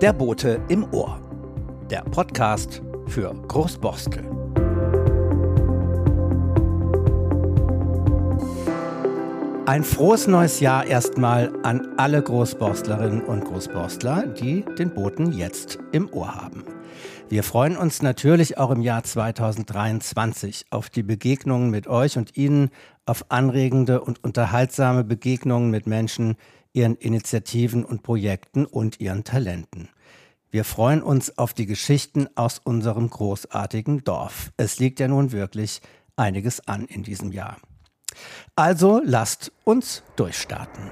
Der Bote im Ohr. Der Podcast für Großborstel. Ein frohes neues Jahr erstmal an alle Großborstlerinnen und Großborstler, die den Boten jetzt im Ohr haben. Wir freuen uns natürlich auch im Jahr 2023 auf die Begegnungen mit euch und Ihnen, auf anregende und unterhaltsame Begegnungen mit Menschen, ihren Initiativen und Projekten und ihren Talenten. Wir freuen uns auf die Geschichten aus unserem großartigen Dorf. Es liegt ja nun wirklich einiges an in diesem Jahr. Also lasst uns durchstarten.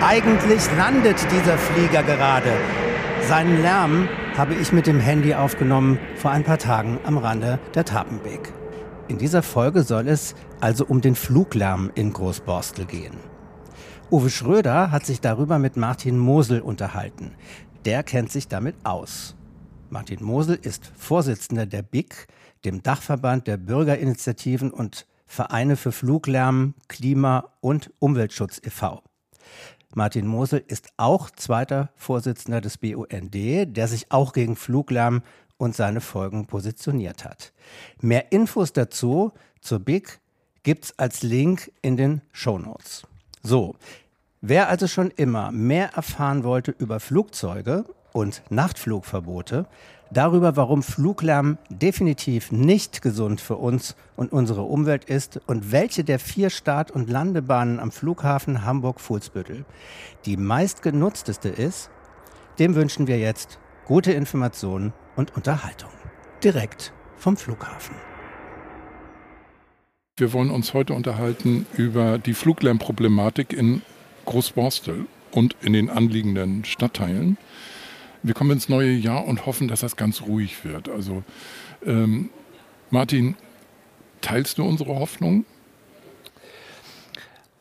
Eigentlich landet dieser Flieger gerade. Seinen Lärm habe ich mit dem Handy aufgenommen vor ein paar Tagen am Rande der Tapenbeek. In dieser Folge soll es also um den Fluglärm in Großborstel gehen. Uwe Schröder hat sich darüber mit Martin Mosel unterhalten. Der kennt sich damit aus. Martin Mosel ist Vorsitzender der BIC, dem Dachverband der Bürgerinitiativen und Vereine für Fluglärm, Klima und Umweltschutz e.V. Martin Mosel ist auch zweiter Vorsitzender des BUND, der sich auch gegen Fluglärm und seine Folgen positioniert hat. Mehr Infos dazu zur BIC gibt's als Link in den Show Notes. So, wer also schon immer mehr erfahren wollte über Flugzeuge und Nachtflugverbote, darüber, warum Fluglärm definitiv nicht gesund für uns und unsere Umwelt ist und welche der vier Start- und Landebahnen am Flughafen Hamburg-Fuhlsbüttel die meistgenutzteste ist, dem wünschen wir jetzt gute Informationen und Unterhaltung. Direkt vom Flughafen. Wir wollen uns heute unterhalten über die Fluglärmproblematik in Großborstel und in den anliegenden Stadtteilen. Wir kommen ins neue Jahr und hoffen, dass das ganz ruhig wird. Also ähm, Martin, teilst du unsere Hoffnung?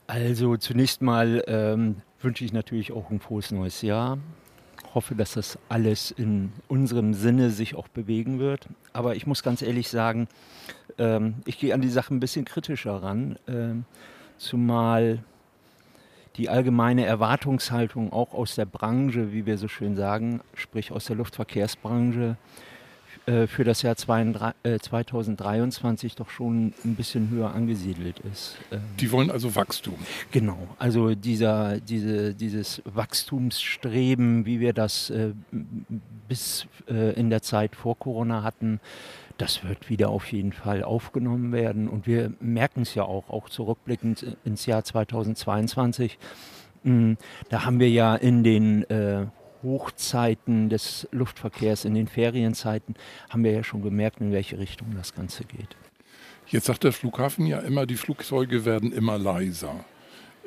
Also zunächst mal ähm, wünsche ich natürlich auch ein frohes neues Jahr. Hoffe, dass das alles in unserem Sinne sich auch bewegen wird. Aber ich muss ganz ehrlich sagen, ähm, ich gehe an die Sache ein bisschen kritischer ran, ähm, zumal die allgemeine Erwartungshaltung auch aus der Branche, wie wir so schön sagen, sprich aus der Luftverkehrsbranche, äh, für das Jahr 2023 äh, doch schon ein bisschen höher angesiedelt ist. Ähm, die wollen also Wachstum. Genau, also dieser, diese, dieses Wachstumsstreben, wie wir das äh, bis in der Zeit vor Corona hatten, das wird wieder auf jeden Fall aufgenommen werden. Und wir merken es ja auch, auch zurückblickend ins Jahr 2022. Mm, da haben wir ja in den äh, Hochzeiten des Luftverkehrs, in den Ferienzeiten, haben wir ja schon gemerkt, in welche Richtung das Ganze geht. Jetzt sagt der Flughafen ja immer, die Flugzeuge werden immer leiser.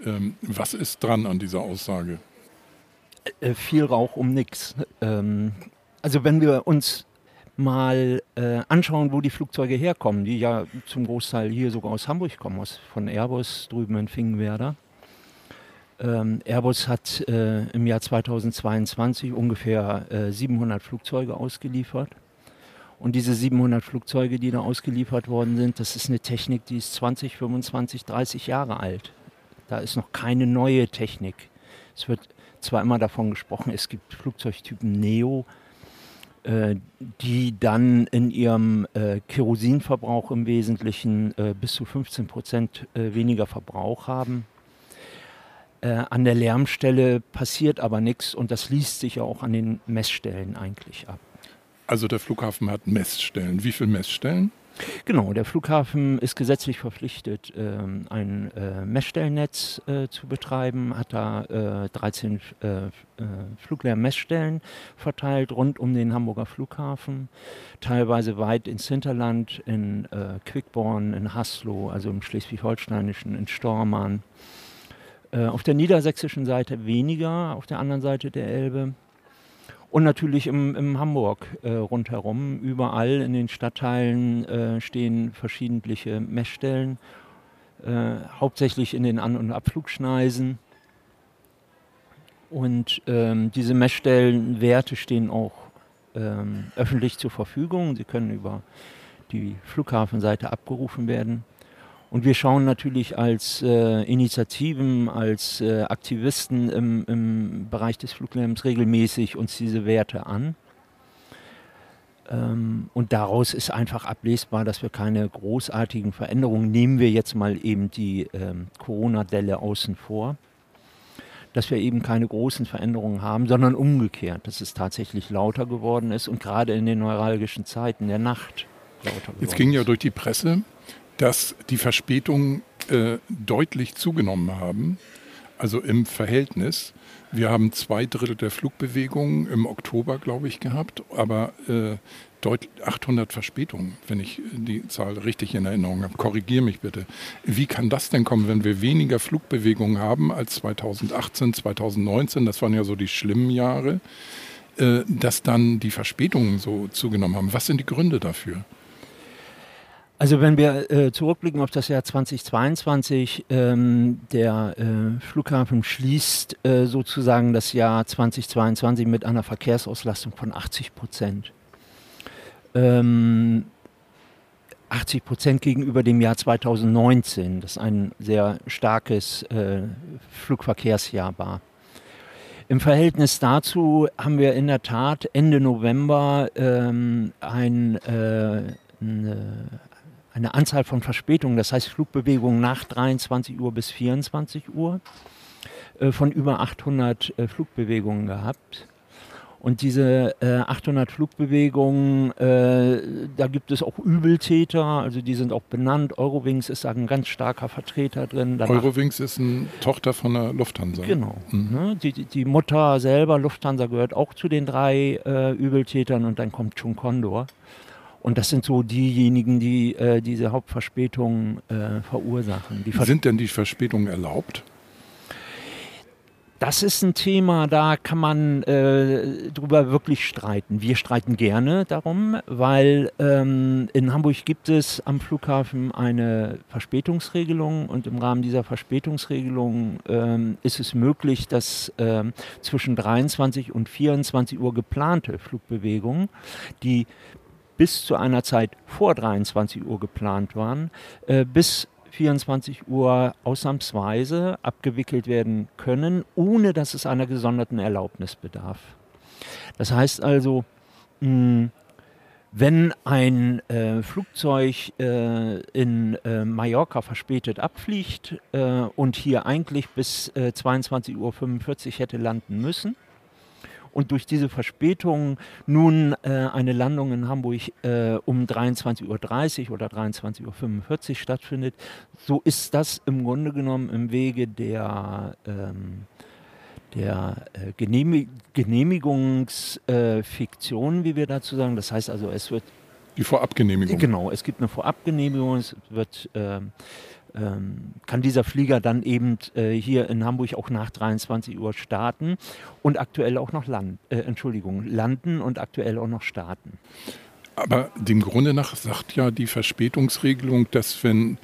Ähm, was ist dran an dieser Aussage? Äh, viel Rauch um nichts. Ähm, also wenn wir uns mal äh, anschauen, wo die Flugzeuge herkommen, die ja zum Großteil hier sogar aus Hamburg kommen, aus, von Airbus drüben in Fingenwerder. Ähm, Airbus hat äh, im Jahr 2022 ungefähr äh, 700 Flugzeuge ausgeliefert. Und diese 700 Flugzeuge, die da ausgeliefert worden sind, das ist eine Technik, die ist 20, 25, 30 Jahre alt. Da ist noch keine neue Technik. Es wird zwar immer davon gesprochen, es gibt Flugzeugtypen Neo, die dann in ihrem äh, Kerosinverbrauch im Wesentlichen äh, bis zu 15 Prozent äh, weniger Verbrauch haben. Äh, an der Lärmstelle passiert aber nichts und das liest sich ja auch an den Messstellen eigentlich ab. Also der Flughafen hat Messstellen. Wie viele Messstellen? Genau, der Flughafen ist gesetzlich verpflichtet, ähm, ein äh, Messstellennetz äh, zu betreiben, hat da äh, 13 äh, äh, Fluglärmmessstellen verteilt rund um den Hamburger Flughafen, teilweise weit ins Hinterland, in äh, Quickborn, in Haslo, also im Schleswig-Holsteinischen, in Stormann. auf der niedersächsischen Seite weniger, auf der anderen Seite der Elbe. Und natürlich im, im Hamburg äh, rundherum, überall in den Stadtteilen äh, stehen verschiedentliche Messstellen, äh, hauptsächlich in den An- und Abflugschneisen. Und ähm, diese Messstellenwerte stehen auch ähm, öffentlich zur Verfügung. Sie können über die Flughafenseite abgerufen werden. Und wir schauen natürlich als äh, Initiativen, als äh, Aktivisten im, im, Bereich des Fluglärms regelmäßig uns diese Werte an. Ähm, und daraus ist einfach ablesbar, dass wir keine großartigen Veränderungen, nehmen wir jetzt mal eben die ähm, Corona-Delle außen vor, dass wir eben keine großen Veränderungen haben, sondern umgekehrt, dass es tatsächlich lauter geworden ist und gerade in den neuralgischen Zeiten der Nacht lauter geworden Jetzt ging ja durch die Presse, dass die Verspätungen äh, deutlich zugenommen haben, also im Verhältnis. Wir haben zwei Drittel der Flugbewegungen im Oktober, glaube ich, gehabt, aber äh, 800 Verspätungen, wenn ich die Zahl richtig in Erinnerung habe. Korrigiere mich bitte. Wie kann das denn kommen, wenn wir weniger Flugbewegungen haben als 2018, 2019? Das waren ja so die schlimmen Jahre, äh, dass dann die Verspätungen so zugenommen haben. Was sind die Gründe dafür? Also wenn wir äh, zurückblicken auf das Jahr 2022, ähm, der äh, Flughafen schließt äh, sozusagen das Jahr 2022 mit einer Verkehrsauslastung von 80 Prozent. Ähm, 80 Prozent gegenüber dem Jahr 2019, das ein sehr starkes äh, Flugverkehrsjahr war. Im Verhältnis dazu haben wir in der Tat Ende November ähm, ein, äh, eine, eine Anzahl von Verspätungen, das heißt Flugbewegungen nach 23 Uhr bis 24 Uhr, äh, von über 800 äh, Flugbewegungen gehabt. Und diese äh, 800 Flugbewegungen, äh, da gibt es auch Übeltäter, also die sind auch benannt. Eurowings ist da ein ganz starker Vertreter drin. Danach Eurowings ist eine Tochter von der Lufthansa. Genau. Mhm. Ne? Die, die, Mutter selber, Lufthansa, gehört auch zu den drei äh, Übeltätern und dann kommt Chung Condor. Und das sind so diejenigen, die äh, diese Hauptverspätungen äh, verursachen. Vers sind denn die Verspätungen erlaubt? Das ist ein Thema, da kann man äh, drüber wirklich streiten. Wir streiten gerne darum, weil ähm, in Hamburg gibt es am Flughafen eine Verspätungsregelung und im Rahmen dieser Verspätungsregelung ähm, ist es möglich, dass ähm, zwischen 23 und 24 Uhr geplante Flugbewegungen, die bis zu einer Zeit vor 23 Uhr geplant waren, äh, bis 24 Uhr ausnahmsweise abgewickelt werden können, ohne dass es einer gesonderten Erlaubnis bedarf. Das heißt also, mh, wenn ein äh, Flugzeug äh, in äh, Mallorca verspätet abfliegt äh, und hier eigentlich bis 22.45 Uhr hätte landen müssen, und durch diese Verspätung nun äh, eine Landung in Hamburg äh, um 23.30 Uhr oder 23.45 Uhr stattfindet, so ist das im Grunde genommen im Wege der ähm, der äh, Genehmig Genehmigungsfiktion, wie wir dazu sagen. Das heißt also, es wird. Die Vorabgenehmigung. Genau, es gibt eine Vorabgenehmigung, es wird ähm, kann dieser Flieger dann eben äh, hier in Hamburg auch nach 23 Uhr starten und aktuell auch noch landen, äh, Entschuldigung, landen und aktuell auch noch starten. Aber dem Grunde nach sagt ja die Verspätungsregelung, dass wenn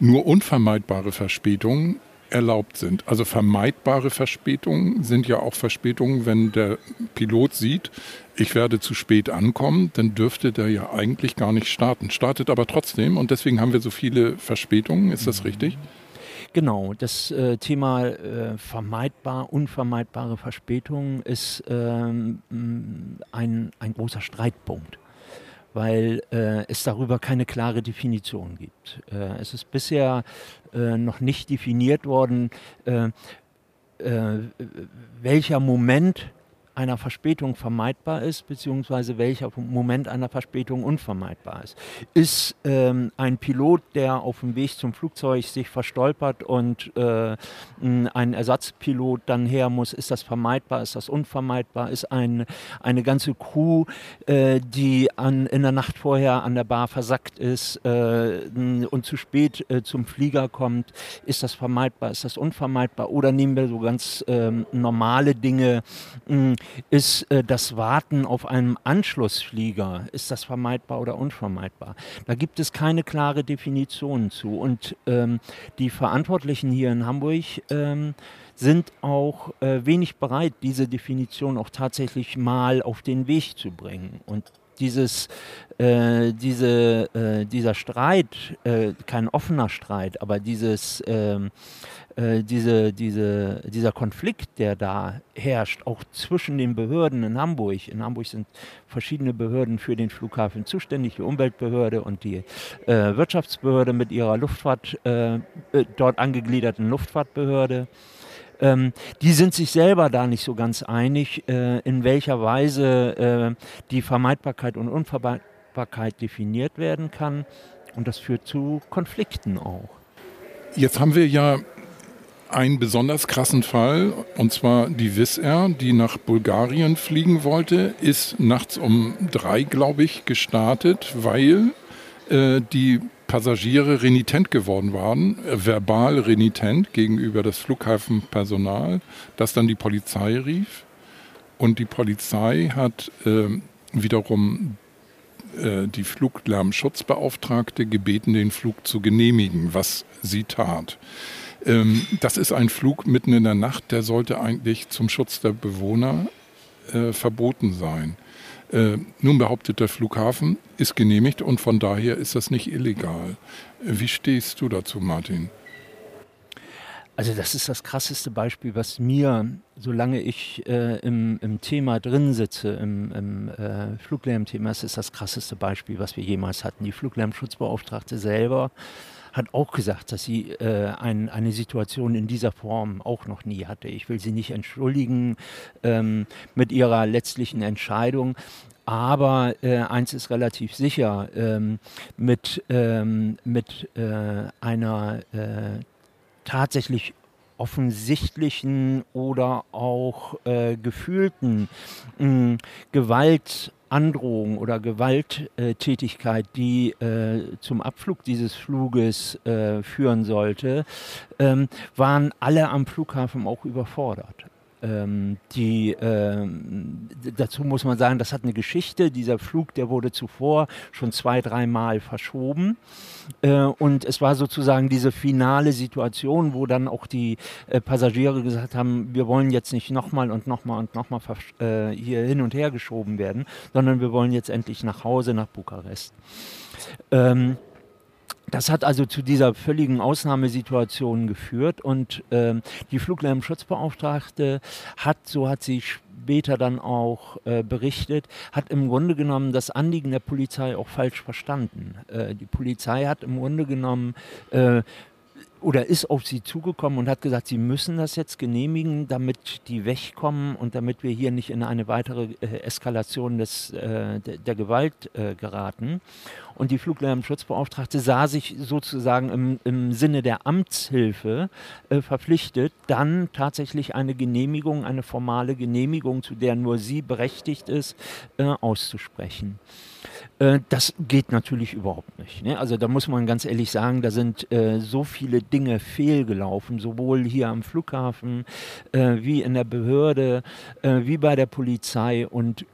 nur unvermeidbare Verspätungen erlaubt sind. Also vermeidbare Verspätungen sind ja auch Verspätungen, wenn der Pilot sieht, ich werde zu spät ankommen, dann dürfte der ja eigentlich gar nicht starten. Startet aber trotzdem und deswegen haben wir so viele Verspätungen. Ist das richtig? Genau, das äh, Thema äh, vermeidbar, unvermeidbare Verspätungen ist ähm, ein, ein großer Streitpunkt weil äh, es darüber keine klare Definition gibt. Äh, es ist bisher äh, noch nicht definiert worden, äh, äh, welcher Moment einer Verspätung vermeidbar ist, beziehungsweise welcher Moment einer Verspätung unvermeidbar ist. Ist ähm, ein Pilot, der auf dem Weg zum Flugzeug sich verstolpert und äh, ein Ersatzpilot dann her muss, ist das vermeidbar, ist das unvermeidbar? Ist ein, eine ganze Crew, äh, die an, in der Nacht vorher an der Bar versackt ist äh, und zu spät äh, zum Flieger kommt, ist das vermeidbar, ist das unvermeidbar? Oder nehmen wir so ganz ähm, normale Dinge, ist äh, das Warten auf einen Anschlussflieger, ist das vermeidbar oder unvermeidbar? Da gibt es keine klare Definition zu. Und ähm, die Verantwortlichen hier in Hamburg ähm, sind auch äh, wenig bereit, diese Definition auch tatsächlich mal auf den Weg zu bringen. Und dieses, äh, diese, äh, dieser Streit, äh, kein offener Streit, aber dieses, ähm, äh, diese, diese, dieser Konflikt, der da herrscht, auch zwischen den Behörden in Hamburg. In Hamburg sind verschiedene Behörden für den Flughafen zuständig, die Umweltbehörde und die äh, Wirtschaftsbehörde mit ihrer Luftfahrt, äh, dort angegliederten Luftfahrtbehörde ähm, die sind sich selber da nicht so ganz einig, äh, in welcher Weise äh, die Vermeidbarkeit und Unvermeidbarkeit definiert werden kann. Und das führt zu Konflikten auch. Jetzt haben wir ja einen besonders krassen Fall, und zwar die Wizz Air, die nach Bulgarien fliegen wollte, ist nachts um drei, glaube ich, gestartet, weil äh, die Passagiere renitent geworden waren, äh, verbal renitent gegenüber das Flughafenpersonal, das dann die Polizei rief. Und die Polizei hat äh, wiederum äh, die Fluglärmschutzbeauftragte gebeten, den Flug zu genehmigen, was sie tat. Ähm, das ist ein Flug mitten in der Nacht, der sollte eigentlich zum Schutz der Bewohner äh, verboten sein. Äh, nun behauptet der Flughafen, ist genehmigt und von daher ist das nicht illegal. Wie stehst du dazu, Martin? Also das ist das krasseste Beispiel, was mir, solange ich äh, im, im, Thema drin sitze, im, im äh, Fluglärmthema, es ist das krasseste Beispiel, was wir jemals hatten. Die Fluglärmschutzbeauftragte selber hat auch gesagt, dass sie äh, ein, eine Situation in dieser Form auch noch nie hatte. Ich will sie nicht entschuldigen ähm, mit ihrer letztlichen Entscheidung. Aber äh, eins ist relativ sicher, ähm, mit, ähm, mit äh, einer äh, tatsächlich offensichtlichen oder auch äh, gefühlten mh, Gewalt Androhung oder Gewalttätigkeit, die äh, zum Abflug dieses Fluges äh, führen sollte, ähm, waren alle am Flughafen auch überfordert. Ähm, die, ähm, dazu muss man sagen, das hat eine Geschichte. Dieser Flug, der wurde zuvor schon zwei, dreimal verschoben. Äh, und es war sozusagen diese finale Situation, wo dann auch die äh, Passagiere gesagt haben, wir wollen jetzt nicht nochmal und nochmal und nochmal äh, hier hin und her geschoben werden, sondern wir wollen jetzt endlich nach Hause, nach Bukarest. Ähm, das hat also zu dieser völligen Ausnahmesituation geführt und ähm, die Fluglärmschutzbeauftragte hat, so hat sie später dann auch äh, berichtet, hat im Grunde genommen das Anliegen der Polizei auch falsch verstanden. Äh, die Polizei hat im Grunde genommen äh, oder ist auf sie zugekommen und hat gesagt, sie müssen das jetzt genehmigen, damit die wegkommen und damit wir hier nicht in eine weitere äh, Eskalation des, äh, der, der, Gewalt äh, geraten. Und die Fluglärmschutzbeauftragte sah sich sozusagen im, im Sinne der Amtshilfe äh, verpflichtet, dann tatsächlich eine Genehmigung, eine formale Genehmigung, zu der nur sie berechtigt ist, äh, auszusprechen. Äh, das geht natürlich überhaupt nicht. Ne? Also da muss man ganz ehrlich sagen, da sind äh, so viele Dinge fehlgelaufen, sowohl hier am Flughafen äh, wie in der Behörde, äh, wie bei der Polizei und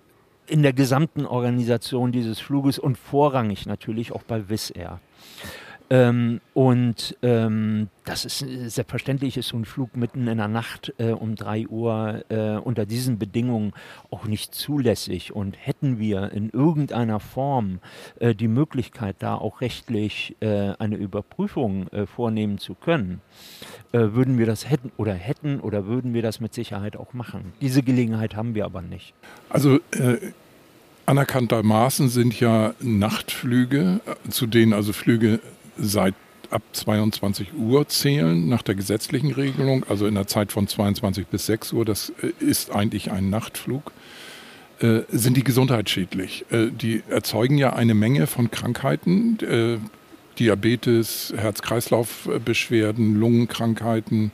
in der gesamten Organisation dieses Fluges und vorrangig natürlich auch bei Wizz. Ähm, und ähm, das ist selbstverständlich ist so ein Flug mitten in der Nacht äh, um 3 Uhr äh, unter diesen Bedingungen auch nicht zulässig. Und hätten wir in irgendeiner Form äh, die Möglichkeit, da auch rechtlich äh, eine Überprüfung äh, vornehmen zu können, äh, würden wir das hätten oder hätten oder würden wir das mit Sicherheit auch machen. Diese Gelegenheit haben wir aber nicht. Also anerkanntermaßen sind ja Nachtflüge, zu denen also Flüge seit ab 22 Uhr zählen nach der gesetzlichen Regelung, also in der Zeit von 22 bis 6 Uhr, das äh, ist eigentlich ein Nachtflug, äh, sind die gesundheitsschädlich. Äh, die erzeugen ja eine Menge von Krankheiten, äh, Diabetes, Herz-Kreislauf-Beschwerden, Lungenkrankheiten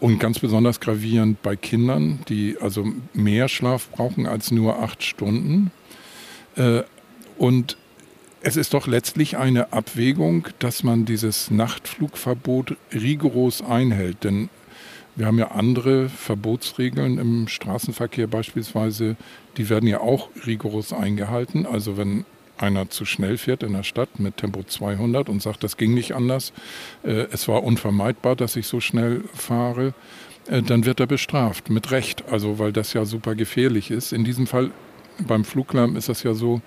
und ganz besonders gravierend bei Kindern, die also mehr Schlaf brauchen als nur acht Stunden. Äh, und es ist doch letztlich eine Abwägung, dass man dieses Nachtflugverbot rigoros einhält. Denn wir haben ja andere Verbotsregeln im Straßenverkehr beispielsweise, die werden ja auch rigoros eingehalten. Also wenn einer zu schnell fährt in der Stadt mit Tempo 200 und sagt, das ging nicht anders, äh, es war unvermeidbar, dass ich so schnell fahre, äh, dann wird er bestraft, mit Recht, also weil das ja super gefährlich ist. In diesem Fall beim Fluglärm ist das ja so,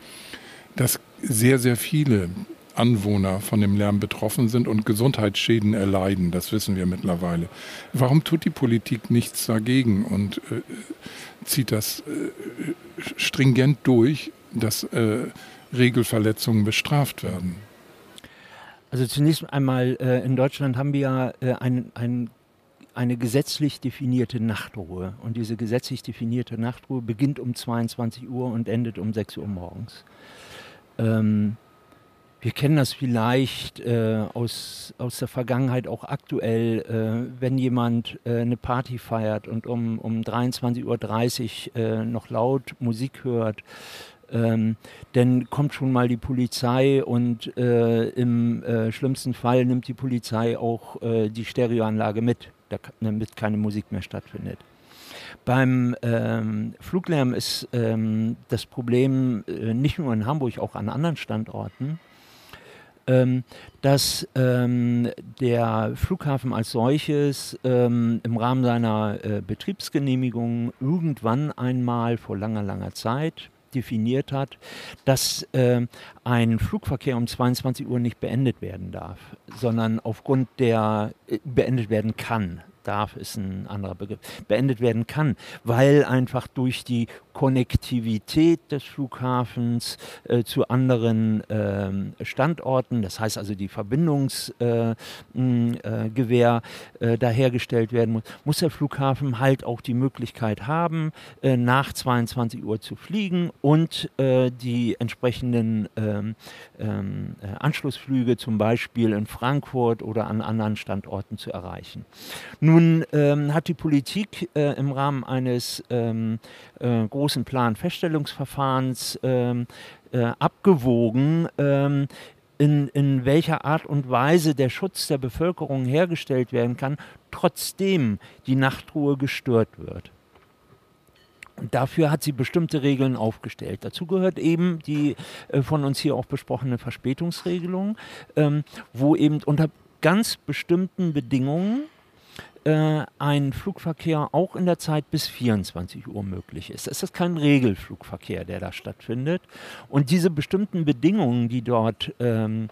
dass sehr, sehr viele Anwohner von dem Lärm betroffen sind und Gesundheitsschäden erleiden. Das wissen wir mittlerweile. Warum tut die Politik nichts dagegen und äh, zieht das äh, stringent durch, dass äh, Regelverletzungen bestraft werden? Also zunächst einmal äh, in Deutschland haben wir ja äh, ein, ein eine gesetzlich definierte Nachtruhe. Und diese gesetzlich definierte Nachtruhe beginnt um 22 Uhr und endet um 6 Uhr morgens. Ähm, wir kennen das vielleicht äh, aus, aus der Vergangenheit auch aktuell, äh, wenn jemand äh, eine Party feiert und um, um 23.30 Uhr äh, noch laut Musik hört. Ähm, dann kommt schon mal die Polizei und äh, im äh, schlimmsten Fall nimmt die Polizei auch die Stereoanlage mit, damit keine Musik mehr stattfindet. Beim ähm, Fluglärm ist ähm, das Problem äh, nicht nur in Hamburg, auch an anderen Standorten, ähm, dass ähm, der Flughafen als solches ähm, im Rahmen seiner äh, Betriebsgenehmigung irgendwann einmal vor langer, langer Zeit definiert hat, dass äh, ein Flugverkehr um 22 Uhr nicht beendet werden darf, sondern aufgrund der äh, beendet werden kann darf ist ein anderer Begriff, beendet werden kann, weil einfach durch die Konnektivität des Flughafens äh, zu anderen ähm, Standorten, das heißt also die Verbindungsgewähr äh, äh, da hergestellt werden muss, muss der Flughafen halt auch die Möglichkeit haben, äh, nach 22 Uhr zu fliegen und äh, die entsprechenden ähm, ähm, äh, Anschlussflüge zum Beispiel in Frankfurt oder an anderen Standorten zu erreichen. Nun ähm, hat die Politik im Rahmen eines großen großen Planfeststellungsverfahrens ähm, äh, abgewogen, ähm, in, in welcher Art und Weise der Schutz der Bevölkerung hergestellt werden kann, trotzdem die Nachtruhe gestört wird. Und dafür hat sie bestimmte Regeln aufgestellt. Dazu gehört eben die äh, von uns hier auch besprochene Verspätungsregelung, ähm, wo eben unter ganz bestimmten Bedingungen ein Flugverkehr auch in der Zeit bis 24 Uhr möglich ist. Es ist kein Regelflugverkehr, der da stattfindet. Und diese bestimmten Bedingungen, die dort ähm,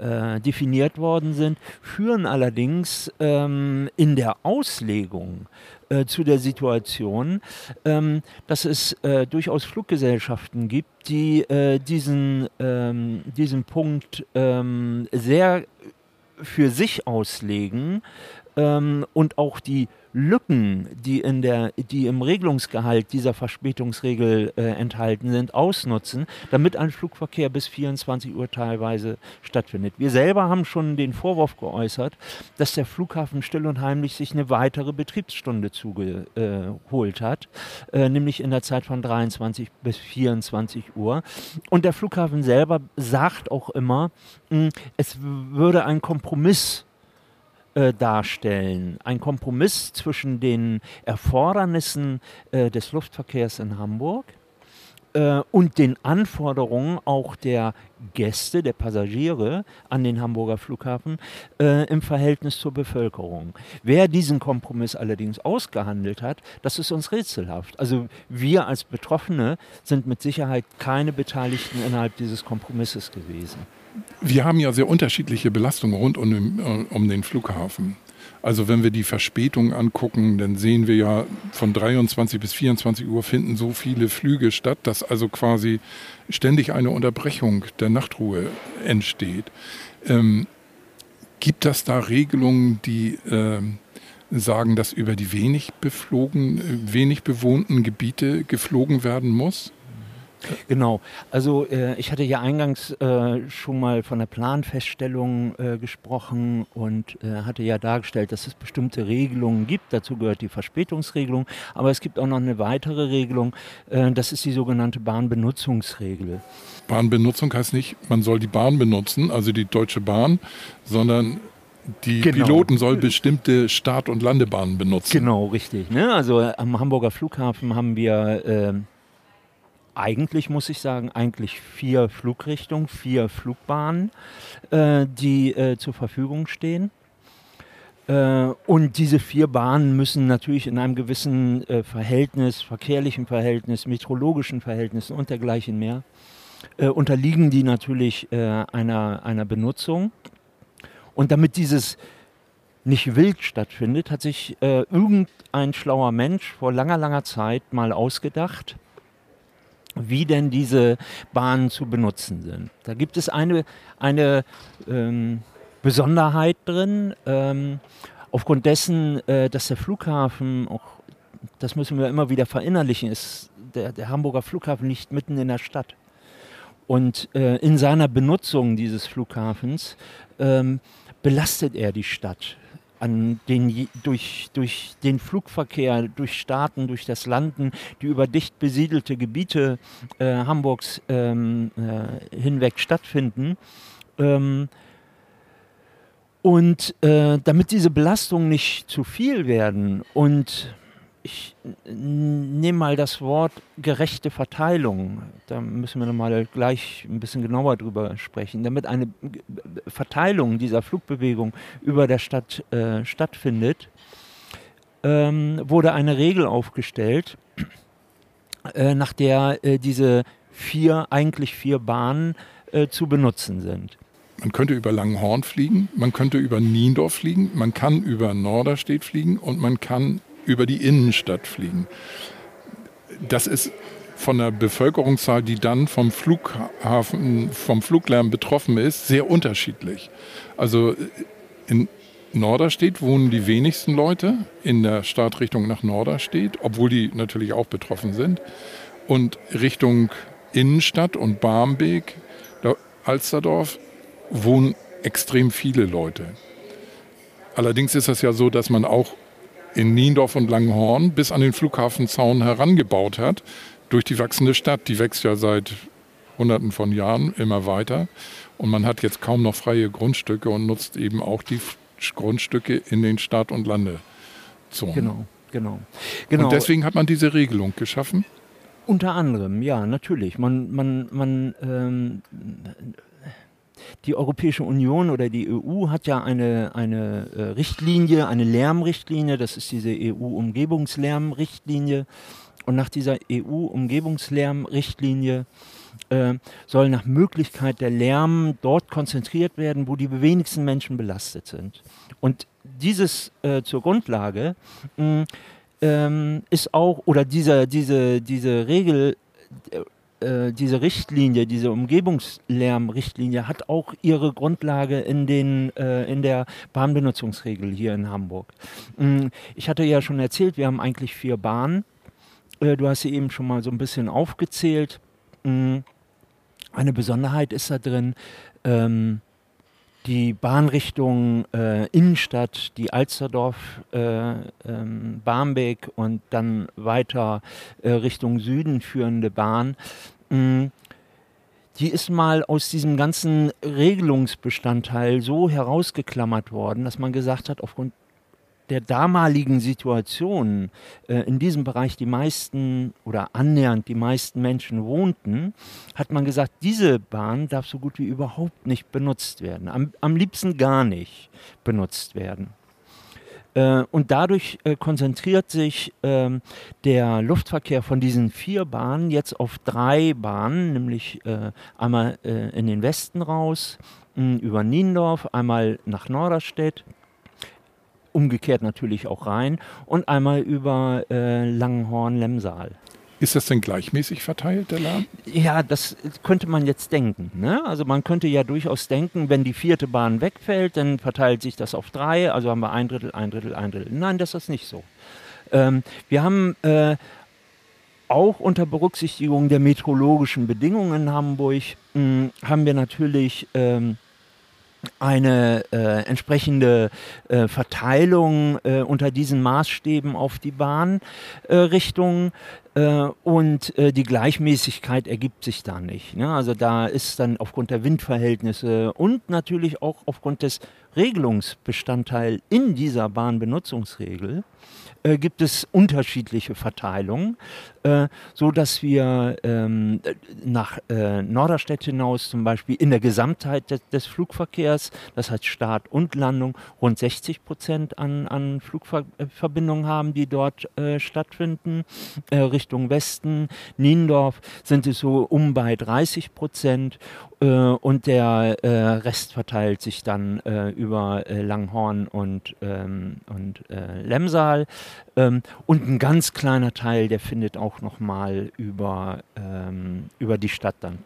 äh, definiert worden sind, führen allerdings ähm, in der Auslegung äh, zu der Situation, ähm, dass es äh, durchaus Fluggesellschaften gibt, die äh, diesen, ähm, diesen Punkt ähm, sehr für sich auslegen ähm, und auch die Lücken, die, in der, die im Regelungsgehalt dieser Verspätungsregel äh, enthalten sind, ausnutzen, damit ein Flugverkehr bis 24 Uhr teilweise stattfindet. Wir selber haben schon den Vorwurf geäußert, dass der Flughafen still und heimlich sich eine weitere Betriebsstunde zugeholt hat, äh, nämlich in der Zeit von 23 bis 24 Uhr. Und der Flughafen selber sagt auch immer, mh, es würde ein Kompromiss äh, darstellen. Ein Kompromiss zwischen den Erfordernissen äh, des Luftverkehrs in Hamburg äh, und den Anforderungen auch der Gäste, der Passagiere an den Hamburger Flughafen äh, im Verhältnis zur Bevölkerung. Wer diesen Kompromiss allerdings ausgehandelt hat, das ist uns rätselhaft. Also wir als Betroffene sind mit Sicherheit keine Beteiligten innerhalb dieses Kompromisses gewesen. Wir haben ja sehr unterschiedliche Belastungen rund um den, äh, um den Flughafen. Also wenn wir die Verspätung angucken, dann sehen wir ja von 23 bis 24 Uhr finden so viele Flüge statt, dass also quasi ständig eine Unterbrechung der Nachtruhe entsteht. Ähm, gibt es da Regelungen, die äh, sagen, dass über die wenig beflogen, äh, wenig bewohnten Gebiete geflogen werden muss? Genau. Also äh, ich hatte ja eingangs äh, schon mal von der Planfeststellung äh, gesprochen und äh, hatte ja dargestellt, dass es bestimmte Regelungen gibt. Dazu gehört die Verspätungsregelung, aber es gibt auch noch eine weitere Regelung. Äh, das ist die sogenannte Bahnbenutzungsregel. Bahnbenutzung heißt nicht, man soll die Bahn benutzen, also die Deutsche Bahn, sondern die genau. Piloten soll bestimmte Start- und Landebahnen benutzen. Genau, richtig. Ne? Also am Hamburger Flughafen haben wir ähm, eigentlich muss ich sagen, eigentlich vier Flugrichtungen, vier Flugbahnen, äh, die äh, zur Verfügung stehen. Äh, und diese vier Bahnen müssen natürlich in einem gewissen äh, Verhältnis, verkehrlichen Verhältnis, meteorologischen Verhältnissen und dergleichen mehr, äh, unterliegen die natürlich einer, einer Benutzung. Und damit dieses nicht wild stattfindet, hat sich irgendein schlauer Mensch vor langer, langer Zeit mal ausgedacht, wie denn diese Bahnen zu benutzen sind. Da gibt es eine, eine ähm, Besonderheit drin, ähm, aufgrund dessen, äh, dass der Flughafen, auch das müssen wir immer wieder verinnerlichen, ist, der, der Hamburger Flughafen liegt mitten in der Stadt. Und äh, in seiner Benutzung dieses Flughafens ähm, belastet er die Stadt an den, durch, durch den Flugverkehr, durch Staaten, durch das Landen, die über dicht besiedelte Gebiete äh, Hamburgs ähm, äh, hinweg stattfinden. Ähm, und äh, damit diese Belastungen nicht zu viel werden und ich nehme mal das Wort gerechte Verteilung. Da müssen wir nochmal gleich ein bisschen genauer drüber sprechen. Damit eine Verteilung dieser Flugbewegung über der Stadt äh, stattfindet, ähm, wurde eine Regel aufgestellt, äh, nach der äh, diese vier, eigentlich vier Bahnen äh, zu benutzen sind. Man könnte über Langenhorn fliegen, man könnte über Niendorf fliegen, man kann über Norderstedt fliegen und man kann über die Innenstadt fliegen. Das ist von der Bevölkerungszahl, die dann vom Flughafen, vom Fluglärm betroffen ist, sehr unterschiedlich. Also in Norderstedt wohnen die wenigsten Leute in der Startrichtung nach Norderstedt, obwohl die natürlich auch betroffen sind. Und Richtung Innenstadt und Barmbek, Alsterdorf, wohnen extrem viele Leute. Allerdings ist es ja so, dass man auch in Niendorf und Langenhorn bis an den Flughafenzaun herangebaut hat durch die wachsende Stadt. Die wächst ja seit Hunderten von Jahren immer weiter und man hat jetzt kaum noch freie Grundstücke und nutzt eben auch die Grundstücke in den Start- und Landezonen. Genau, genau, genau. Und deswegen hat man diese Regelung geschaffen? Unter anderem, ja, natürlich. Man, man, man ähm, die Europäische Union oder die EU hat ja eine, eine äh, Richtlinie, eine Lärmrichtlinie, das ist diese EU-Umgebungslärmrichtlinie. Und nach dieser EU-Umgebungslärmrichtlinie äh, soll nach Möglichkeit der Lärm dort konzentriert werden, wo die wenigsten Menschen belastet sind. Und dieses äh, zur Grundlage mh, ähm, ist auch, oder dieser, diese, diese Regel äh, diese Richtlinie, diese Umgebungslärmrichtlinie hat auch ihre Grundlage in, den, äh, in der Bahnbenutzungsregel hier in Hamburg. Mm, ich hatte ja schon erzählt, wir haben eigentlich vier Bahnen. Äh, du hast sie eben schon mal so ein bisschen aufgezählt. Mm, eine Besonderheit ist da drin, ähm, die Bahnrichtung äh, Innenstadt, die Alsterdorf, äh, ähm, Barmbek und dann weiter äh, Richtung Süden führende Bahn, mh, mm, die ist mal aus diesem ganzen Regelungsbestandteil so herausgeklammert worden, dass man gesagt hat, aufgrund der damaligen Situation äh, in diesem Bereich die meisten oder annähernd die meisten Menschen wohnten, hat man gesagt, diese Bahn darf so gut wie überhaupt nicht benutzt werden. Am, am liebsten gar nicht benutzt werden. Äh, und dadurch äh, konzentriert sich ähm, der Luftverkehr von diesen vier Bahnen jetzt auf drei Bahnen, nämlich einmal in den Westen raus, über Niendorf, einmal nach Norderstedt umgekehrt natürlich auch rein und einmal über äh, Langenhorn-Lemsal. Ist das denn gleichmäßig verteilt, der Lärm? Ja, das könnte man jetzt denken. Ne? Also man könnte ja durchaus denken, wenn die vierte Bahn wegfällt, dann verteilt sich das auf drei, also haben wir ein Drittel, ein Drittel, ein Drittel. Nein, das ist nicht so. Ähm, wir haben äh, auch unter Berücksichtigung der meteorologischen Bedingungen in Hamburg, mh, hm, haben wir natürlich... Ähm, eine äh, entsprechende äh, Verteilung äh, unter diesen Maßstäben auf die Bahnrichtungen. Äh, und äh, die Gleichmäßigkeit ergibt sich da nicht. Ne? Also da ist dann aufgrund der Windverhältnisse und natürlich auch aufgrund des Regelungsbestandteils in dieser Bahnbenutzungsregel äh, gibt es unterschiedliche Verteilungen, äh, so dass wir ähm, nach äh, Norderstedt hinaus zum Beispiel in der Gesamtheit des, des, Flugverkehrs, das heißt Start und Landung, rund 60 Prozent an, an Flugverbindungen haben, die dort äh, stattfinden. Äh, Richtung Westen, Niendorf sind es so um bei 30 Prozent äh, und der äh, Rest verteilt sich dann äh, über äh, Langhorn und, ähm, und äh, Lemsal. Ähm, und ein ganz kleiner Teil, der findet auch nochmal über, ähm, über die Stadt dann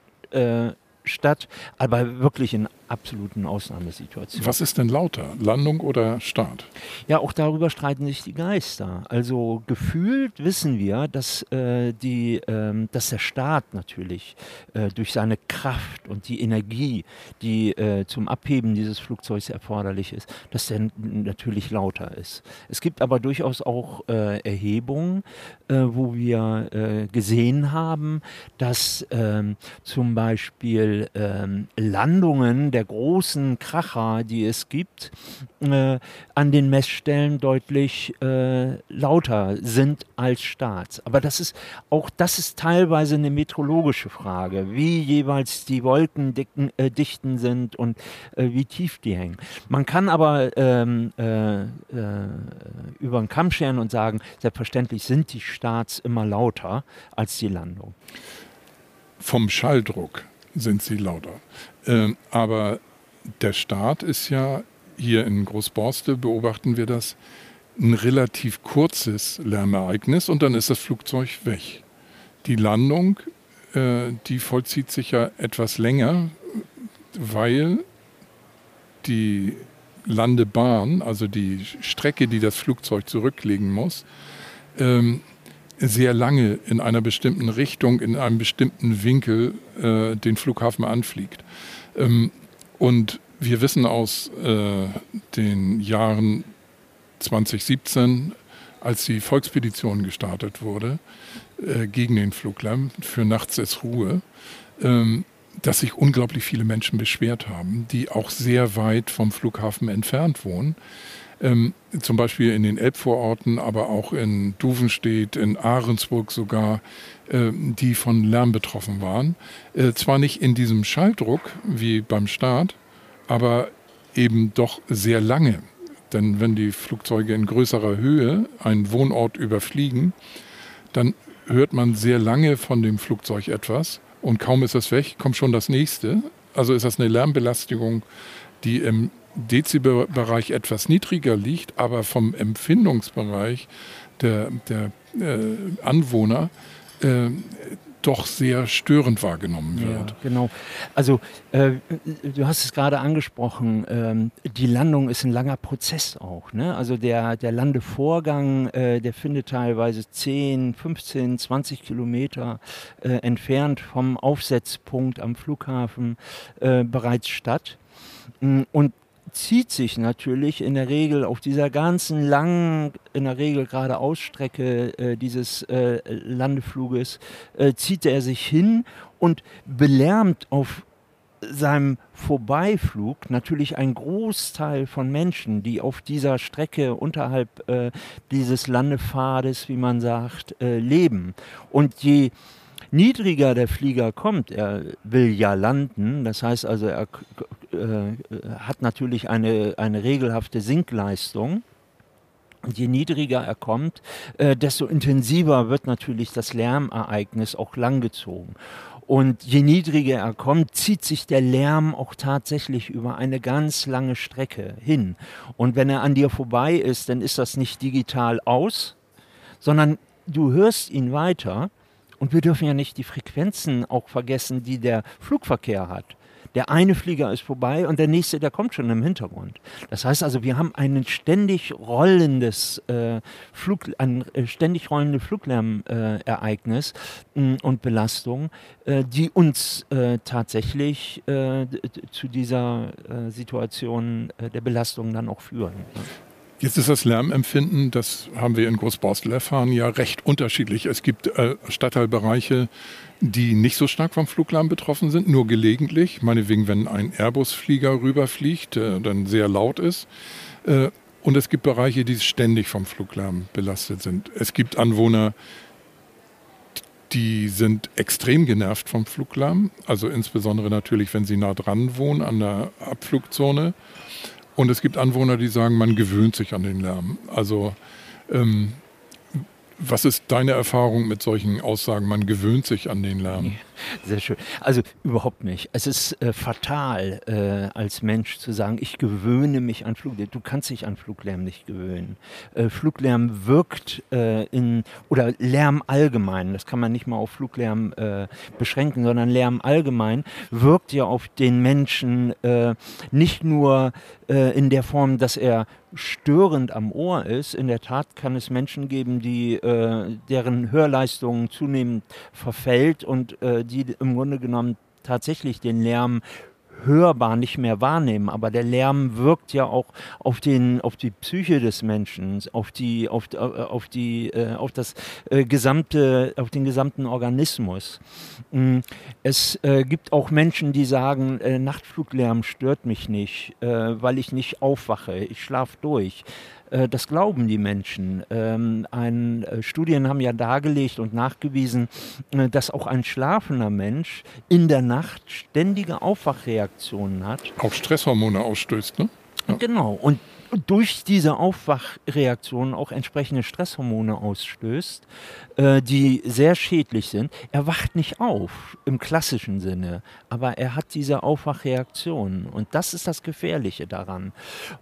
statt, aber wirklich in absoluten Ausnahmesituation. Was ist denn lauter, Landung oder Start? Ja, auch darüber streiten sich die Geister. Also gefühlt wissen wir, dass, äh, die, äh, dass der Staat natürlich äh, durch seine Kraft und die Energie, die äh, zum Abheben dieses Flugzeugs erforderlich ist, dass der natürlich lauter ist. Es gibt aber durchaus auch äh, Erhebungen, äh, wo wir gesehen haben, dass ähm, zum Beispiel ähm, Landungen der großen Kracher, die es gibt, äh, an den Messstellen deutlich äh, lauter sind als Staats. Aber das ist auch das ist teilweise eine meteorologische Frage, wie jeweils die Wolkendichten äh, dichten sind und äh, wie tief die hängen. Man kann aber ähm, äh, äh, über den Kamm scheren und sagen, selbstverständlich sind die Staats immer lauter als die Landung. Vom Schalldruck sind sie lauter. Ähm, aber der Start ist ja, hier in Großborste beobachten wir das, ein relativ kurzes Lärmereignis und dann ist das Flugzeug weg. Die Landung, äh, die vollzieht sich ja etwas länger, weil die Landebahn, also die Strecke, die das Flugzeug zurücklegen muss, ähm, sehr lange in einer bestimmten Richtung, in einem bestimmten Winkel äh, den Flughafen anfliegt. Ähm, und wir wissen aus äh, den Jahren 2017, als die Volkspetition gestartet wurde äh, gegen den Fluglärm für Nachts ist Ruhe, ähm, dass sich unglaublich viele Menschen beschwert haben, die auch sehr weit vom Flughafen entfernt wohnen ähm, zum Beispiel in den Elbvororten, aber auch in Duvenstedt, in Ahrensburg sogar, äh, die von Lärm betroffen waren. Äh, zwar nicht in diesem Schalldruck wie beim Start, aber eben doch sehr lange. Denn wenn die Flugzeuge in größerer Höhe einen Wohnort überfliegen, dann hört man sehr lange von dem Flugzeug etwas und kaum ist es weg, kommt schon das nächste. Also ist das eine Lärmbelastung, die im Dezibelbereich etwas niedriger liegt, aber vom Empfindungsbereich der, der äh, Anwohner äh, doch sehr störend wahrgenommen wird. Ja, genau. Also äh, du hast es gerade angesprochen, ähm, die Landung ist ein langer Prozess auch. Ne? Also der, der Landevorgang, äh, der findet teilweise 10, 15, 20 Kilometer äh, entfernt vom Aufsetzpunkt am Flughafen äh, bereits statt. Und zieht sich natürlich in der Regel auf dieser ganzen langen, in der Regel gerade Ausstrecke äh, dieses äh, Landefluges, äh, zieht er sich hin und belärmt auf seinem Vorbeiflug natürlich ein Großteil von Menschen, die auf dieser Strecke unterhalb äh, dieses Landepfades, wie man sagt, äh, leben. Und je niedriger der Flieger kommt, er will ja landen, das heißt also, er äh, hat natürlich eine, eine regelhafte Sinkleistung. Je niedriger er kommt, äh, desto intensiver wird natürlich das Lärmereignis auch langgezogen. Und je niedriger er kommt, zieht sich der Lärm auch tatsächlich über eine ganz lange Strecke hin. Und wenn er an dir vorbei ist, dann ist das nicht digital aus, sondern du hörst ihn weiter und wir dürfen ja nicht die Frequenzen auch vergessen, die der Flugverkehr hat. Der eine Flieger ist vorbei und der nächste, der kommt schon im Hintergrund. Das heißt also, wir haben ein ständig rollendes äh, Flug, ein äh, ständig rollende Fluglärmereignis äh, und Belastung, äh, die uns äh, tatsächlich äh, zu dieser Situation der Belastung dann auch führen. Jetzt ist das Lärmempfinden, das haben wir in Großborstel erfahren, ja recht unterschiedlich. Es gibt äh, Stadtteilbereiche, die nicht so stark vom Fluglärm betroffen sind, nur gelegentlich. Meinetwegen, wenn ein Airbus-Flieger rüberfliegt, der dann sehr laut ist. Äh, und es gibt Bereiche, die ständig vom Fluglärm belastet sind. Es gibt Anwohner, die sind extrem genervt vom Fluglärm. Also insbesondere natürlich, wenn sie nah dran wohnen an der Abflugzone. Und es gibt Anwohner, die sagen, man gewöhnt sich an den Lärm. Also ähm, was ist deine Erfahrung mit solchen Aussagen? Man gewöhnt sich an den Lärm. Sehr schön. Also überhaupt nicht. Es ist äh, fatal, äh, als Mensch zu sagen, ich gewöhne mich an Fluglärm. Du kannst dich an Fluglärm nicht gewöhnen. Äh, Fluglärm wirkt äh, in, oder Lärm allgemein, das kann man nicht mal auf Fluglärm äh, beschränken, sondern Lärm allgemein wirkt ja auf den Menschen äh, nicht nur in der Form, dass er störend am Ohr ist. In der Tat kann es Menschen geben, die, deren Hörleistung zunehmend verfällt und die im Grunde genommen tatsächlich den Lärm hörbar nicht mehr wahrnehmen. Aber der Lärm wirkt ja auch auf, den, auf die Psyche des Menschen, auf, die, auf, äh, auf, die, äh, auf, das, äh, gesamte, auf den gesamten Organismus. Mm, es gibt auch Menschen, die sagen, Nachtfluglärm stört mich nicht, weil ich nicht aufwache, ich schlafe durch. Äh, das glauben die Menschen. Ähm, ein, äh, Studien haben ja dargelegt und nachgewiesen, äh, dass auch ein schlafender Mensch in der Nacht ständige Aufwachreaktionen hat. Auch Stresshormone ausstößt, ne? Ja. Genau. Und durch diese Aufwachreaktionen auch entsprechende Stresshormone ausstößt, äh, die sehr schädlich sind. Er wacht nicht auf im klassischen Sinne, aber er hat diese Aufwachreaktionen und das ist das Gefährliche daran.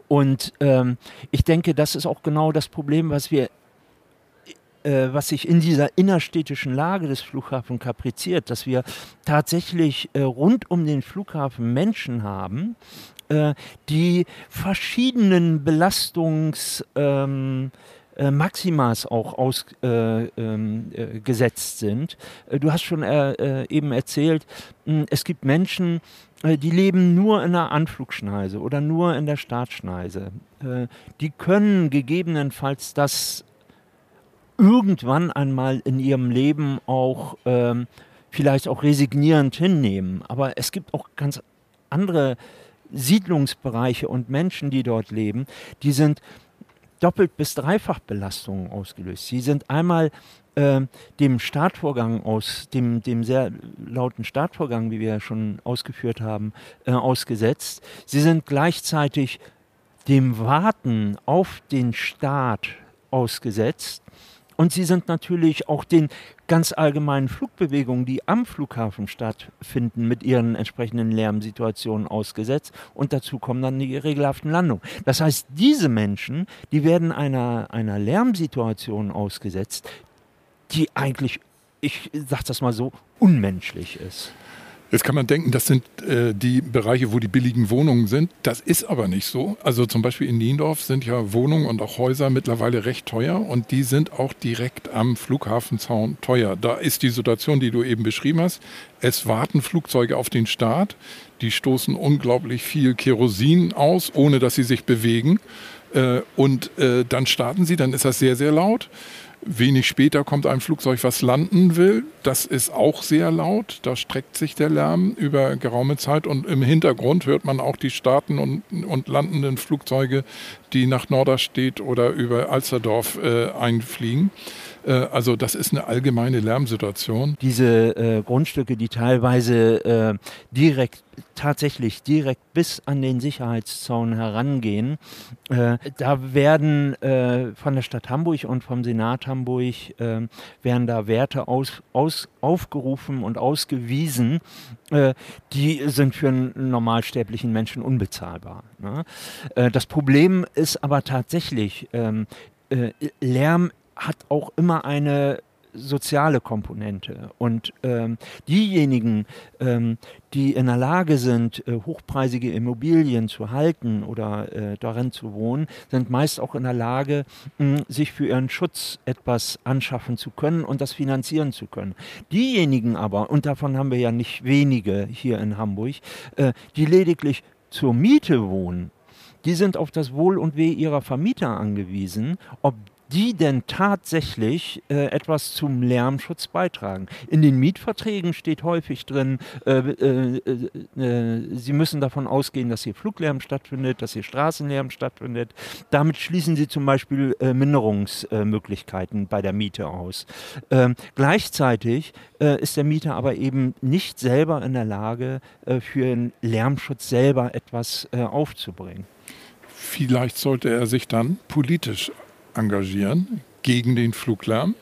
Und ähm, ich denke, das ist auch genau das Problem, was wir äh, was sich in dieser innerstädtischen Lage des Flughafens kapriziert, dass wir tatsächlich äh, rund um den Flughafen Menschen haben, äh, die verschiedenen Belastungs... Ähm, äh, Maximas auch ausgesetzt äh, ähm, äh, sind. Äh, du hast schon äh, eben erzählt, mh, es gibt Menschen, die leben nur in der Anflugschneise oder nur in der Startschneise. die können gegebenenfalls das irgendwann einmal in ihrem Leben auch ähm, vielleicht auch resignierend hinnehmen. Aber es gibt auch ganz andere Siedlungsbereiche und Menschen, die dort leben, die sind doppelt bis dreifach Belastungen ausgelöst. Sie sind einmal äh, dem Startvorgang aus, dem, dem sehr lauten Startvorgang, wie wir ja schon ausgeführt haben, äh, ausgesetzt. Sie sind gleichzeitig dem Warten auf den Start ausgesetzt und sie sind natürlich auch den ganz allgemeinen Flugbewegungen, die am Flughafen stattfinden, mit ihren entsprechenden Lärmsituationen ausgesetzt. Und dazu kommen dann die regelhaften Landungen. Das heißt, diese Menschen, die werden einer, einer Lärmsituation ausgesetzt, die eigentlich, ich sage das mal so, unmenschlich ist. Jetzt kann man denken, das sind äh, die Bereiche, wo die billigen Wohnungen sind. Das ist aber nicht so. Also zum Beispiel in Niendorf sind ja Wohnungen und auch Häuser mittlerweile recht teuer und die sind auch direkt am Flughafenzaun teuer. Da ist die Situation, die du eben beschrieben hast. Es warten Flugzeuge auf den Start. Die stoßen unglaublich viel Kerosin aus, ohne dass sie sich bewegen. Äh, und äh, dann starten sie, dann ist das sehr, sehr laut. Wenig später kommt ein Flugzeug, was landen will. Das ist auch sehr laut. Da streckt sich der Lärm über geraume Zeit und im Hintergrund hört man auch die starten und, und landenden Flugzeuge, die nach Norderstedt oder über Alsterdorf äh, einfliegen. Äh, also das ist eine allgemeine Lärmsituation. Diese äh, Grundstücke, die teilweise äh, direkt tatsächlich direkt bis an den Sicherheitszaun herangehen. Äh, da werden äh, von der Stadt Hamburg und vom Senat Hamburg äh, werden da Werte aus, aus, aufgerufen und ausgewiesen, äh, die sind für einen normalsterblichen Menschen unbezahlbar. Ne? Äh, das Problem ist aber tatsächlich, ähm, äh, Lärm hat auch immer eine soziale Komponente. Und ähm, diejenigen, ähm, die in der Lage sind, äh, hochpreisige Immobilien zu halten oder äh, darin zu wohnen, sind meist auch in der Lage, mh, sich für ihren Schutz etwas anschaffen zu können und das finanzieren zu können. Diejenigen aber, und davon haben wir ja nicht wenige hier in Hamburg, äh, die lediglich zur Miete wohnen, die sind auf das Wohl und Weh ihrer Vermieter angewiesen, ob die denn tatsächlich äh, etwas zum Lärmschutz beitragen. In den Mietverträgen steht häufig drin, äh, äh, äh, sie müssen davon ausgehen, dass hier Fluglärm stattfindet, dass hier Straßenlärm stattfindet. Damit schließen sie zum Beispiel äh, Minderungsmöglichkeiten bei der Miete aus. Ähm, gleichzeitig äh, ist der Mieter aber eben nicht selber in der Lage, für den Lärmschutz selber etwas aufzubringen. Vielleicht sollte er sich dann politisch engagieren gegen den Fluglärm.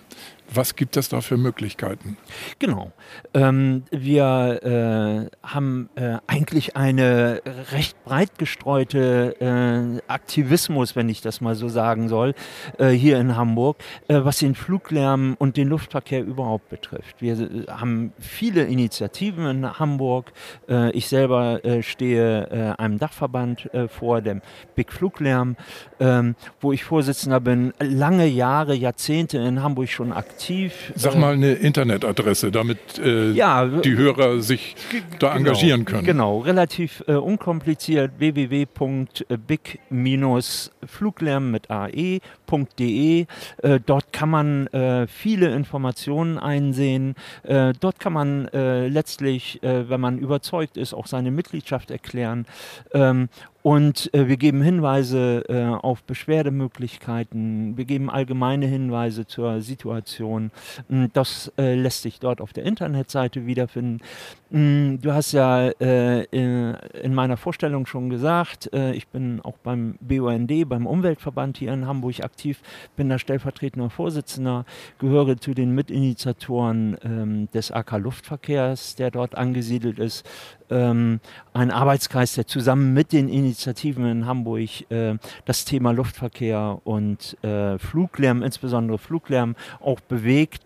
Was gibt es da für Möglichkeiten? Genau. Ähm, wir äh, haben äh, eigentlich eine recht breit gestreute äh, Aktivismus, wenn ich das mal so sagen soll, äh, hier in Hamburg, äh, was den Fluglärm und den Luftverkehr überhaupt betrifft. Wir äh, haben viele Initiativen in Hamburg. ich selber stehe einem Dachverband vor, dem Big Fluglärm, ähm, wo ich Vorsitzender bin. Lange Jahre, Jahrzehnte in Hamburg schon aktiv aktiv. Sag mal eine Internetadresse, damit äh, ja, die Hörer sich da genau, engagieren können. Genau, relativ äh, unkompliziert www.big-fluglärm mit ae.de. Äh, dort kann man äh, viele Informationen einsehen. Äh, dort kann man äh, letztlich, wenn man überzeugt ist, auch seine Mitgliedschaft erklären. Ähm, und äh, wir geben Hinweise äh, auf Beschwerdemöglichkeiten, wir geben allgemeine Hinweise zur Situation. Hm, das äh, lässt sich dort auf der Internetseite wiederfinden. Hm, du hast ja äh, in meiner Vorstellung schon gesagt, äh, ich bin auch beim BUND, beim Umweltverband hier in Hamburg aktiv, bin da stellvertretender Vorsitzender, gehöre zu den Mitinitiatoren ähm, des AK Luftverkehrs, der dort angesiedelt ist. Ähm, ein Arbeitskreis, der zusammen mit den Initiativen in Hamburg äh, das Thema Luftverkehr und äh, Fluglärm, insbesondere Fluglärm, auch bewegt.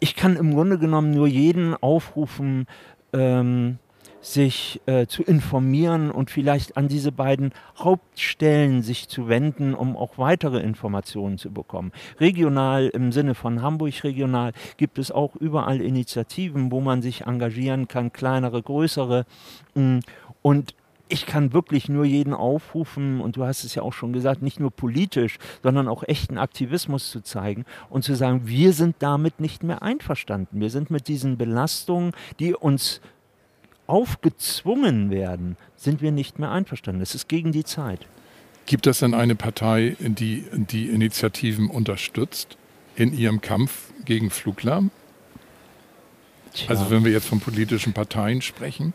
Ich kann im Grunde genommen nur jeden aufrufen, ähm, sich äh, zu informieren und vielleicht an diese beiden Hauptstellen sich zu wenden, um auch weitere Informationen zu bekommen. Regional im Sinne von Hamburg regional gibt es auch überall Initiativen, wo man sich engagieren kann, kleinere, größere. Mm, und ich kann wirklich nur jeden aufrufen, und du hast es ja auch schon gesagt, nicht nur politisch, sondern auch echten Aktivismus zu zeigen und zu sagen, wir sind damit nicht mehr einverstanden. Wir sind mit diesen Belastungen, die uns aufgezwungen werden, sind wir nicht mehr einverstanden. Es ist gegen die Zeit. Gibt es denn eine Partei, die die Initiativen unterstützt in ihrem Kampf gegen Fluglärm? Tja. Also wenn wir jetzt von politischen Parteien sprechen?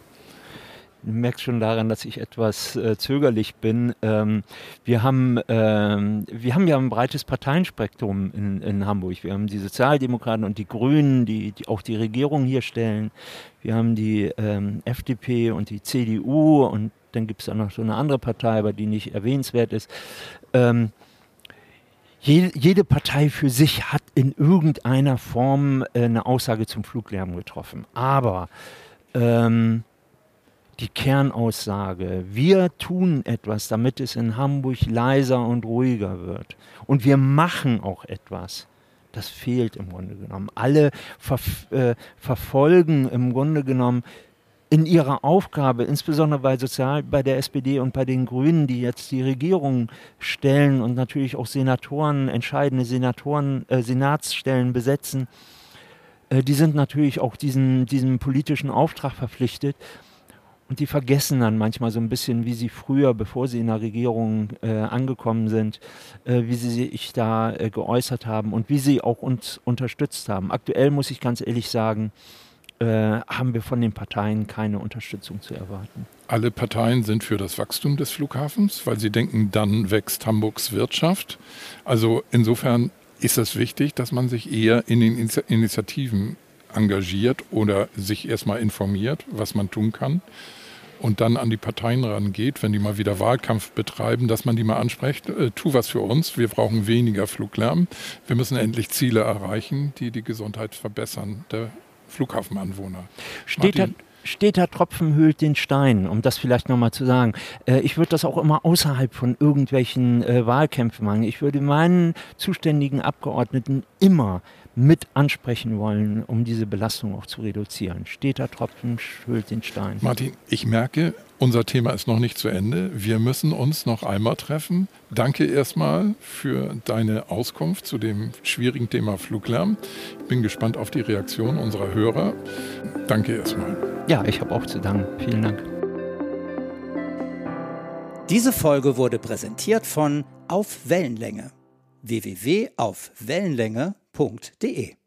Du merkst schon daran, dass ich etwas äh, zögerlich bin. Ähm, wir, haben, ähm, wir haben ja ein breites Parteienspektrum in, in Hamburg. Wir haben die Sozialdemokraten und die Grünen, die, die auch die Regierung hier stellen. Wir haben die ähm, FDP und die CDU und dann gibt es auch noch so eine andere Partei, aber die nicht erwähnenswert ist. Ähm, jede Partei für sich hat in irgendeiner Form äh, eine Aussage zum Fluglärm getroffen. Aber ähm, die Kernaussage, wir tun etwas, damit es in Hamburg leiser und ruhiger wird. Und wir machen auch etwas. Das fehlt im Grunde genommen. Alle ver äh, verfolgen im Grunde genommen in ihrer Aufgabe, insbesondere bei Sozial, bei der SPD und bei den Grünen, die jetzt die Regierung stellen und natürlich auch Senatoren, entscheidende Senatoren, äh, Senatsstellen besetzen, äh, die sind natürlich auch diesen, diesem politischen Auftrag verpflichtet. Und die vergessen dann manchmal so ein bisschen, wie sie früher, bevor sie in der Regierung äh, angekommen sind, äh, wie sie sich da äh, geäußert haben und wie sie auch uns unterstützt haben. Aktuell muss ich ganz ehrlich sagen, äh, haben wir von den Parteien keine Unterstützung zu erwarten. Alle Parteien sind für das Wachstum des Flughafens, weil sie denken, dann wächst Hamburgs Wirtschaft. Also insofern ist es wichtig, dass man sich eher in den Initiativen engagiert oder sich erstmal informiert, was man tun kann und dann an die Parteien rangeht, wenn die mal wieder Wahlkampf betreiben, dass man die mal anspricht, äh, tu was für uns, wir brauchen weniger Fluglärm, wir müssen endlich Ziele erreichen, die die Gesundheit verbessern der Flughafenanwohner. Steht da, steter Tropfen hüllt den Stein, um das vielleicht nochmal zu sagen. Äh, ich würde das auch immer außerhalb von irgendwelchen äh, Wahlkämpfen machen. Ich würde meinen zuständigen Abgeordneten immer mit ansprechen wollen, um diese Belastung auch zu reduzieren. Steter Tropfen schült den Stein. Martin, ich merke, unser Thema ist noch nicht zu Ende. Wir müssen uns noch einmal treffen. Danke erstmal für deine Auskunft zu dem schwierigen Thema Fluglärm. Ich bin gespannt auf die Reaktion unserer Hörer. Danke erstmal. Ja, ich habe auch zu danken. Vielen Dank. Diese Folge wurde präsentiert von Auf Wellenlänge www.aufwellenlänge.de